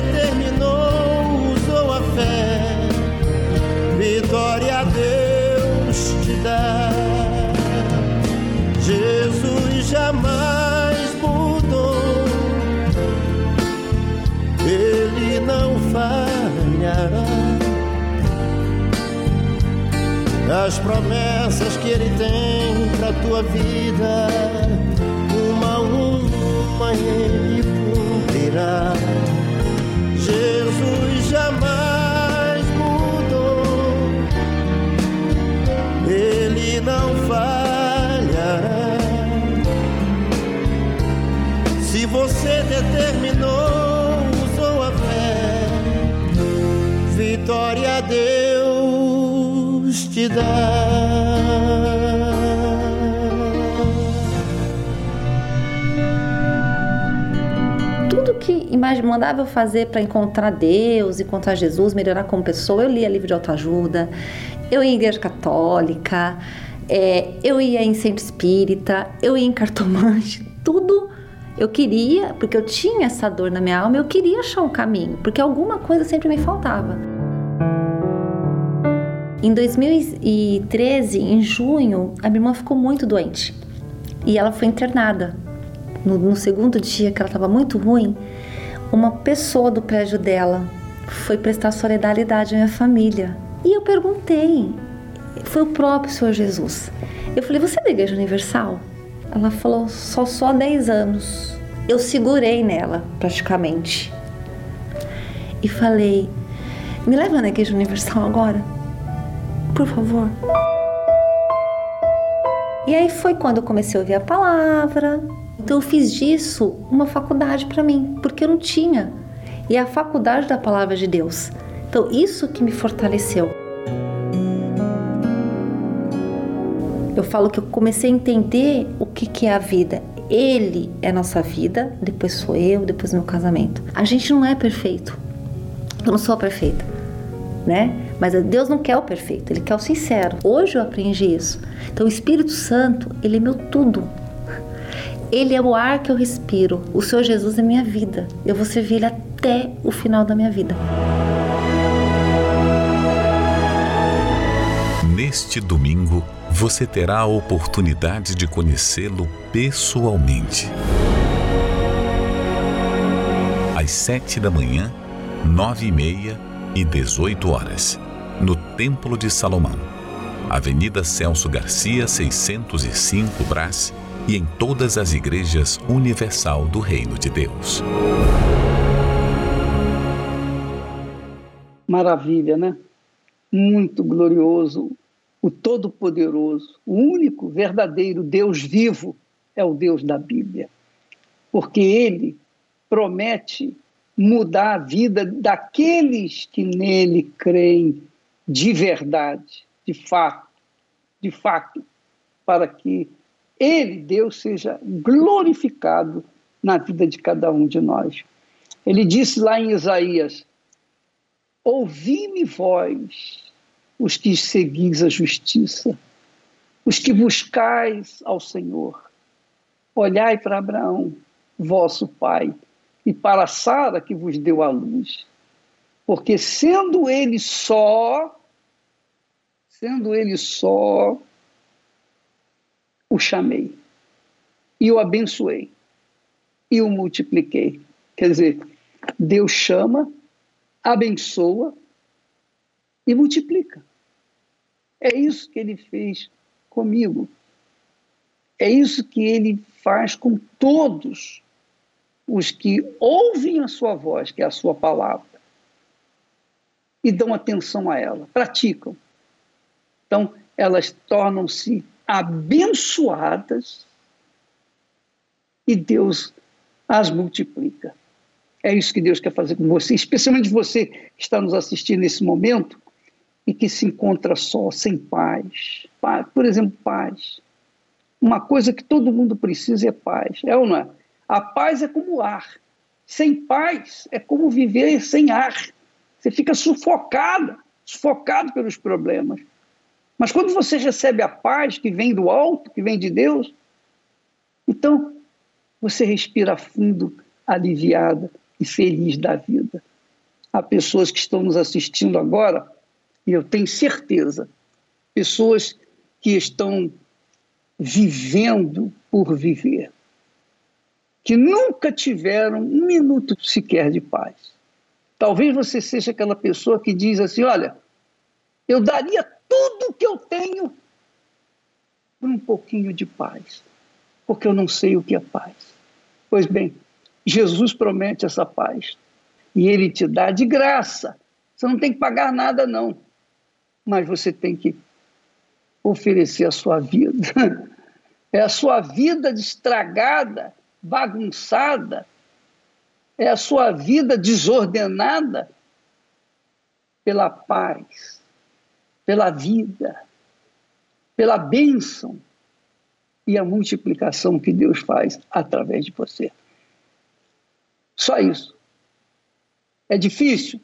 determinou, usou a fé, vitória a Deus te dá. Jesus jamais mudou, Ele não falhará. As promessas que Ele tem para tua vida, uma a uma Ele cumprirá. Jamais mudou, Ele não falhará. Se você determinou, usou a fé, vitória a Deus te dá. Mandava eu fazer para encontrar Deus, encontrar Jesus, melhorar como pessoa, eu lia livro de autoajuda, eu ia em igreja católica, é, eu ia em centro espírita, eu ia em cartomante, tudo eu queria, porque eu tinha essa dor na minha alma, eu queria achar um caminho, porque alguma coisa sempre me faltava. Em 2013, em junho, a minha irmã ficou muito doente e ela foi internada. No, no segundo dia que ela estava muito ruim, uma pessoa do prédio dela foi prestar solidariedade à minha família. E eu perguntei, foi o próprio Senhor Jesus. Eu falei, você é da Igreja Universal? Ela falou, só só 10 anos. Eu segurei nela, praticamente. E falei, me leva na Igreja Universal agora? Por favor. E aí foi quando eu comecei a ouvir a palavra. Então eu fiz disso uma faculdade para mim, porque eu não tinha. E é a faculdade da palavra de Deus. Então isso que me fortaleceu. eu falo que eu comecei a entender o que, que é a vida. Ele é nossa vida, depois sou eu, depois meu casamento. A gente não é perfeito. Eu não sou perfeita, né? Mas Deus não quer o perfeito, Ele quer o sincero. Hoje eu aprendi isso. Então o Espírito Santo, Ele é meu tudo. Ele é o ar que eu respiro. O Senhor Jesus é minha vida. Eu vou servir Ele até o final da minha vida. Neste domingo, você terá a oportunidade de conhecê-lo pessoalmente. Às sete da manhã, nove e meia e dezoito horas, no Templo de Salomão, Avenida Celso Garcia, 605 Brás e em todas as igrejas universal do Reino de Deus. Maravilha, né? Muito glorioso o Todo-Poderoso, o único verdadeiro Deus vivo é o Deus da Bíblia. porque ele promete mudar a vida daqueles que nele creem de verdade, de fato, de fato, para que ele, Deus, seja glorificado na vida de cada um de nós. Ele disse lá em Isaías: Ouvi-me vós, os que seguis a justiça, os que buscais ao Senhor. Olhai para Abraão, vosso pai, e para Sara que vos deu a luz. Porque sendo ele só, sendo ele só, o chamei e o abençoei e o multipliquei. Quer dizer, Deus chama, abençoa e multiplica. É isso que ele fez comigo. É isso que ele faz com todos os que ouvem a sua voz, que é a sua palavra, e dão atenção a ela, praticam. Então, elas tornam-se abençoadas e Deus as multiplica. É isso que Deus quer fazer com você, especialmente você que está nos assistindo nesse momento e que se encontra só, sem paz. Por exemplo, paz. Uma coisa que todo mundo precisa é paz, é ou não é? A paz é como ar. Sem paz é como viver sem ar. Você fica sufocado, sufocado pelos problemas. Mas quando você recebe a paz que vem do alto, que vem de Deus, então você respira fundo, aliviada e feliz da vida. Há pessoas que estão nos assistindo agora, e eu tenho certeza, pessoas que estão vivendo por viver que nunca tiveram um minuto sequer de paz. Talvez você seja aquela pessoa que diz assim: olha, eu daria tudo que eu tenho por um pouquinho de paz, porque eu não sei o que é paz. Pois bem, Jesus promete essa paz e ele te dá de graça. Você não tem que pagar nada, não, mas você tem que oferecer a sua vida. É a sua vida estragada bagunçada, é a sua vida desordenada pela paz, pela vida, pela bênção e a multiplicação que Deus faz através de você. Só isso. É difícil?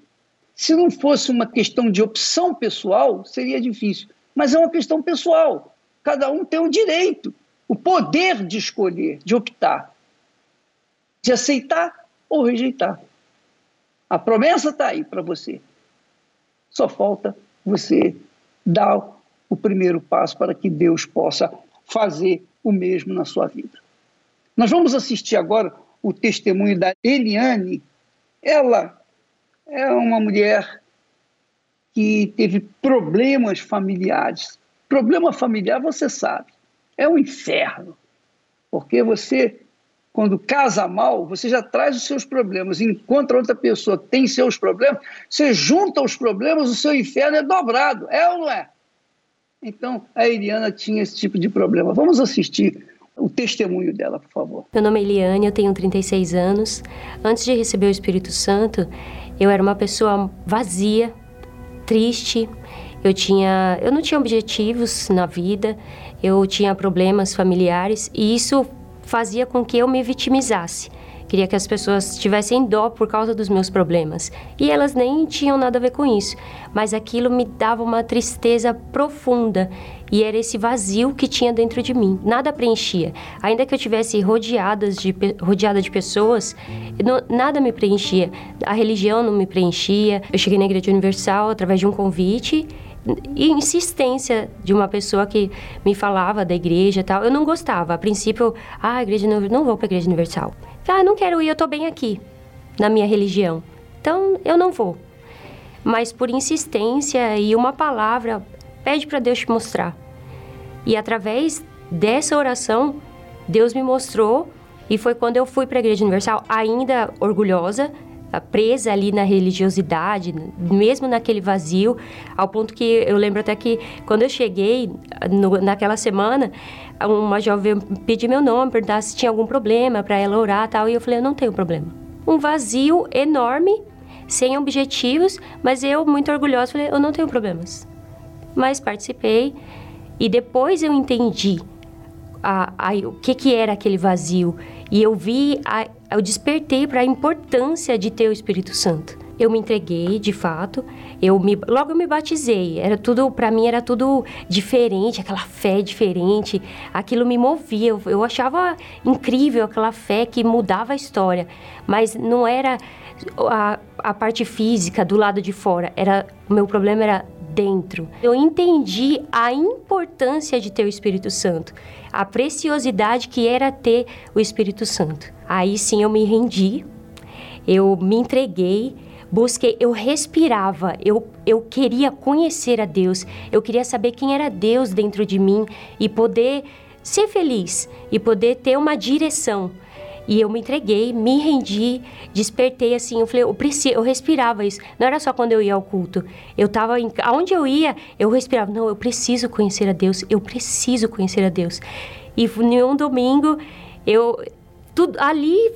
Se não fosse uma questão de opção pessoal, seria difícil. Mas é uma questão pessoal. Cada um tem o direito, o poder de escolher, de optar de aceitar ou rejeitar. A promessa está aí para você. Só falta você dar o primeiro passo para que Deus possa fazer o mesmo na sua vida. Nós vamos assistir agora o testemunho da Eliane. Ela é uma mulher que teve problemas familiares. Problema familiar, você sabe, é um inferno. Porque você quando casa mal, você já traz os seus problemas, encontra outra pessoa tem seus problemas, você junta os problemas, o seu inferno é dobrado, é ou não é? Então, a Eliana tinha esse tipo de problema. Vamos assistir o testemunho dela, por favor. Meu nome é Eliane, eu tenho 36 anos. Antes de receber o Espírito Santo, eu era uma pessoa vazia, triste. Eu tinha, eu não tinha objetivos na vida. Eu tinha problemas familiares e isso fazia com que eu me vitimizasse. Queria que as pessoas tivessem dó por causa dos meus problemas. E elas nem tinham nada a ver com isso. Mas aquilo me dava uma tristeza profunda. E era esse vazio que tinha dentro de mim. Nada preenchia. Ainda que eu tivesse rodeadas de, rodeada de pessoas, não, nada me preenchia. A religião não me preenchia. Eu cheguei na Igreja Universal através de um convite e insistência de uma pessoa que me falava da igreja e tal. Eu não gostava. A princípio, ah, igreja não, não vou para a igreja universal. Ah, não quero ir, eu estou bem aqui na minha religião. Então, eu não vou. Mas por insistência e uma palavra, pede para Deus te mostrar. E através dessa oração, Deus me mostrou e foi quando eu fui para a igreja universal, ainda orgulhosa, presa ali na religiosidade, mesmo naquele vazio, ao ponto que eu lembro até que quando eu cheguei no, naquela semana, uma jovem pediu meu nome, perguntar se tinha algum problema para ela orar tal, e eu falei, eu não tenho problema. Um vazio enorme, sem objetivos, mas eu, muito orgulhosa, falei, eu não tenho problemas. Mas participei e depois eu entendi a, a, o que, que era aquele vazio e eu vi, a, eu despertei para a importância de ter o Espírito Santo. Eu me entreguei, de fato. Eu me, logo eu me batizei. Era tudo, para mim era tudo diferente, aquela fé diferente. Aquilo me movia. Eu, eu achava incrível aquela fé que mudava a história. Mas não era a, a parte física do lado de fora. Era o meu problema era dentro. Eu entendi a importância de ter o Espírito Santo, a preciosidade que era ter o Espírito Santo. Aí sim eu me rendi, eu me entreguei, busquei, eu respirava, eu, eu queria conhecer a Deus, eu queria saber quem era Deus dentro de mim e poder ser feliz e poder ter uma direção. E eu me entreguei, me rendi, despertei assim. Eu falei, eu, preciso, eu respirava isso. Não era só quando eu ia ao culto. Eu tava em, aonde eu ia, eu respirava. Não, eu preciso conhecer a Deus. Eu preciso conhecer a Deus. E em um domingo, eu tudo ali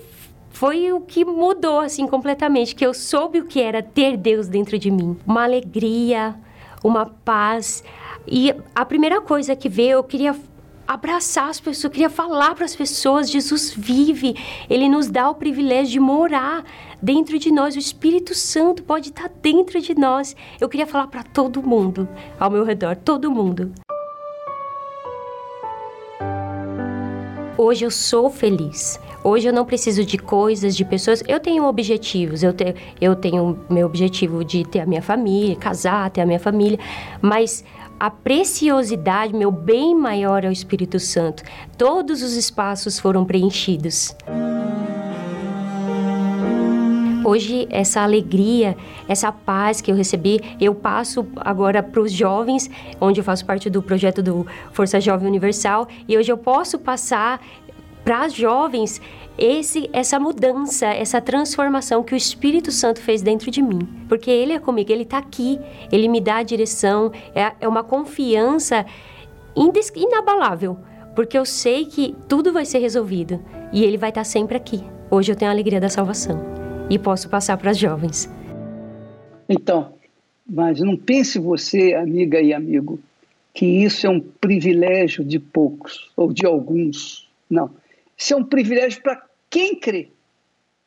foi o que mudou assim completamente, que eu soube o que era ter Deus dentro de mim, uma alegria, uma paz. E a primeira coisa que veio, eu queria abraçar as pessoas, eu queria falar para as pessoas: Jesus vive, Ele nos dá o privilégio de morar dentro de nós, o Espírito Santo pode estar dentro de nós. Eu queria falar para todo mundo ao meu redor, todo mundo. Hoje eu sou feliz. Hoje eu não preciso de coisas, de pessoas. Eu tenho objetivos. Eu, te, eu tenho meu objetivo de ter a minha família, casar, ter a minha família. Mas a preciosidade, meu bem maior é o Espírito Santo. Todos os espaços foram preenchidos. Hoje, essa alegria, essa paz que eu recebi, eu passo agora para os jovens, onde eu faço parte do projeto do Força Jovem Universal, e hoje eu posso passar para as jovens esse, essa mudança, essa transformação que o Espírito Santo fez dentro de mim. Porque Ele é comigo, Ele está aqui, Ele me dá a direção, é, é uma confiança inabalável, porque eu sei que tudo vai ser resolvido e Ele vai estar tá sempre aqui. Hoje eu tenho a alegria da salvação e posso passar para as jovens. Então, mas não pense você, amiga e amigo, que isso é um privilégio de poucos ou de alguns. Não. Isso é um privilégio para quem crê?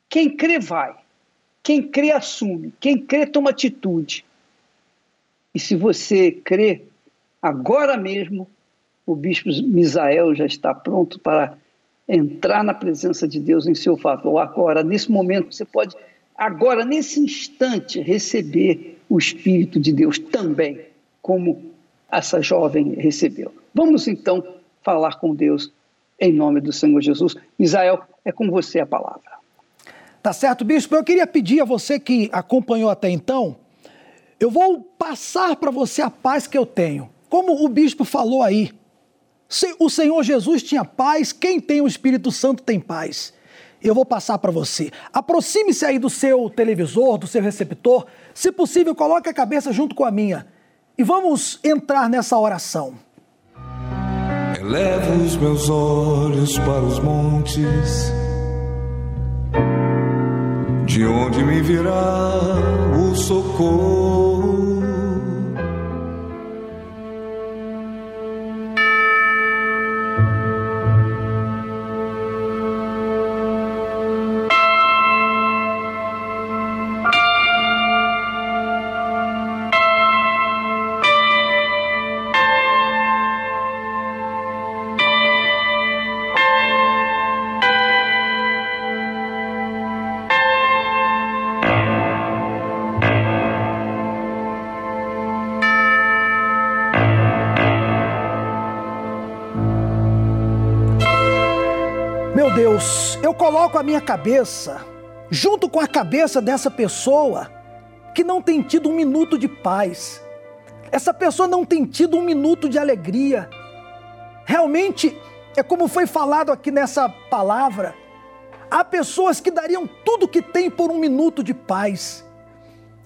Quem crê vai. Quem crê assume. Quem crê toma atitude. E se você crê, agora mesmo o bispo Misael já está pronto para entrar na presença de Deus em seu favor. Agora, nesse momento, você pode, agora, nesse instante, receber o Espírito de Deus também, como essa jovem recebeu. Vamos então falar com Deus em nome do Senhor Jesus. Misael, é com você a palavra. Tá certo, bispo. Eu queria pedir a você que acompanhou até então, eu vou passar para você a paz que eu tenho. Como o bispo falou aí, o Senhor Jesus tinha paz, quem tem o Espírito Santo tem paz. Eu vou passar para você. Aproxime-se aí do seu televisor, do seu receptor. Se possível, coloque a cabeça junto com a minha. E vamos entrar nessa oração. Elevo os meus olhos para os montes, de onde me virá o socorro. Coloco a minha cabeça junto com a cabeça dessa pessoa que não tem tido um minuto de paz. Essa pessoa não tem tido um minuto de alegria. Realmente, é como foi falado aqui nessa palavra, Há pessoas que dariam tudo que têm por um minuto de paz.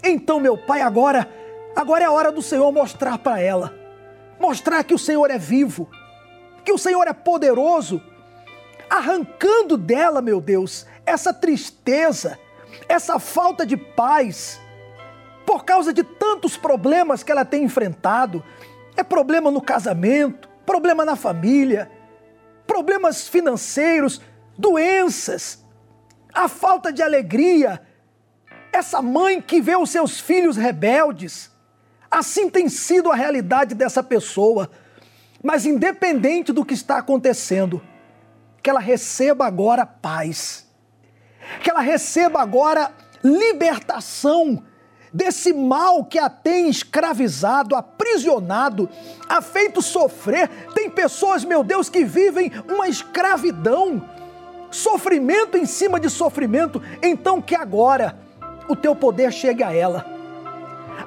Então, meu Pai, agora, agora é a hora do Senhor mostrar para ela, mostrar que o Senhor é vivo, que o Senhor é poderoso, arrancando dela, meu Deus, essa tristeza, essa falta de paz, por causa de tantos problemas que ela tem enfrentado. É problema no casamento, problema na família, problemas financeiros, doenças, a falta de alegria. Essa mãe que vê os seus filhos rebeldes. Assim tem sido a realidade dessa pessoa. Mas independente do que está acontecendo, que ela receba agora paz. Que ela receba agora libertação desse mal que a tem escravizado, aprisionado, a feito sofrer. Tem pessoas, meu Deus, que vivem uma escravidão, sofrimento em cima de sofrimento. Então que agora o teu poder chegue a ela.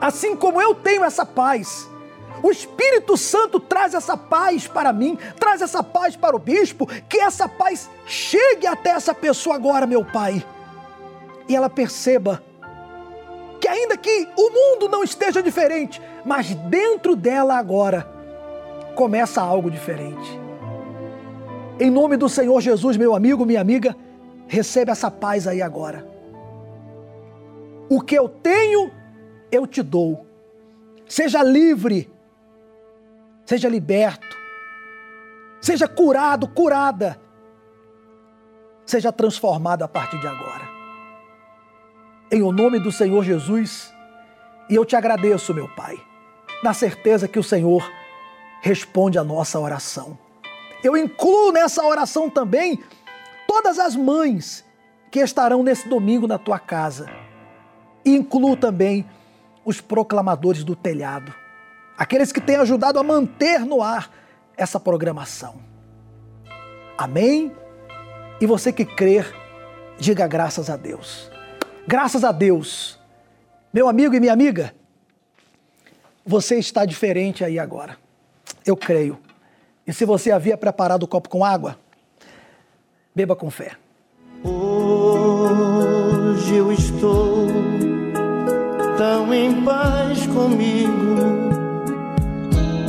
Assim como eu tenho essa paz, o Espírito Santo traz essa paz para mim, traz essa paz para o bispo, que essa paz chegue até essa pessoa agora, meu Pai, e ela perceba que, ainda que o mundo não esteja diferente, mas dentro dela agora começa algo diferente. Em nome do Senhor Jesus, meu amigo, minha amiga, receba essa paz aí agora. O que eu tenho, eu te dou. Seja livre seja liberto, seja curado, curada, seja transformado a partir de agora. Em o nome do Senhor Jesus, e eu te agradeço, meu Pai, na certeza que o Senhor responde a nossa oração. Eu incluo nessa oração também todas as mães que estarão nesse domingo na tua casa. E incluo também os proclamadores do telhado aqueles que têm ajudado a manter no ar essa programação. Amém? E você que crer, diga graças a Deus. Graças a Deus. Meu amigo e minha amiga, você está diferente aí agora. Eu creio. E se você havia preparado o copo com água, beba com fé. Hoje eu estou tão em paz comigo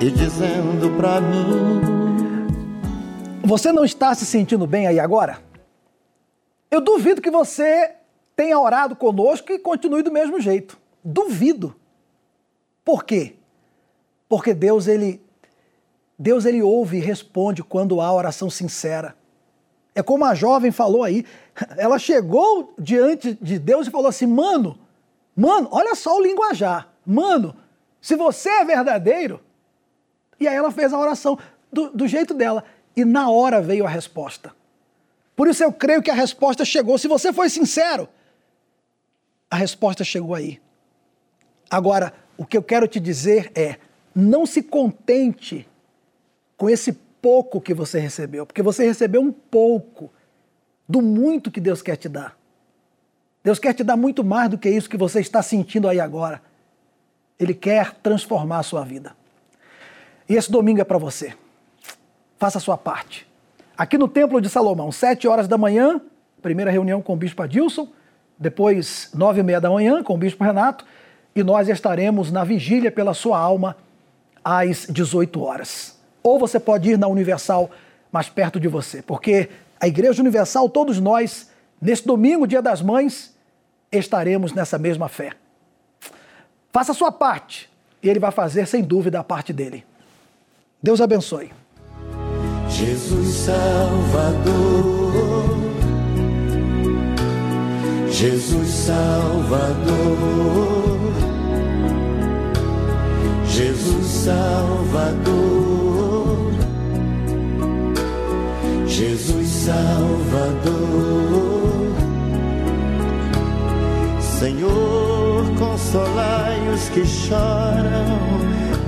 e dizendo para mim: Você não está se sentindo bem aí agora? Eu duvido que você tenha orado conosco e continue do mesmo jeito. Duvido. Por quê? Porque Deus ele Deus ele ouve e responde quando há oração sincera. É como a jovem falou aí, ela chegou diante de Deus e falou assim: "Mano, mano, olha só o linguajar. Mano, se você é verdadeiro, e aí ela fez a oração do, do jeito dela. E na hora veio a resposta. Por isso eu creio que a resposta chegou. Se você foi sincero, a resposta chegou aí. Agora, o que eu quero te dizer é: não se contente com esse pouco que você recebeu, porque você recebeu um pouco do muito que Deus quer te dar. Deus quer te dar muito mais do que isso que você está sentindo aí agora. Ele quer transformar a sua vida. E esse domingo é para você. Faça a sua parte. Aqui no Templo de Salomão, sete horas da manhã, primeira reunião com o Bispo Adilson, depois nove e meia da manhã com o Bispo Renato, e nós estaremos na vigília pela sua alma às 18 horas. Ou você pode ir na Universal mais perto de você, porque a Igreja Universal, todos nós, nesse domingo, dia das mães, estaremos nessa mesma fé. Faça a sua parte, e ele vai fazer sem dúvida a parte dele. Deus abençoe. Jesus Salvador, Jesus Salvador, Jesus Salvador, Jesus Salvador, Senhor, consolai os que choram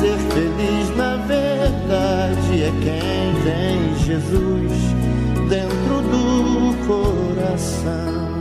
Ser feliz na verdade é quem tem Jesus dentro do coração.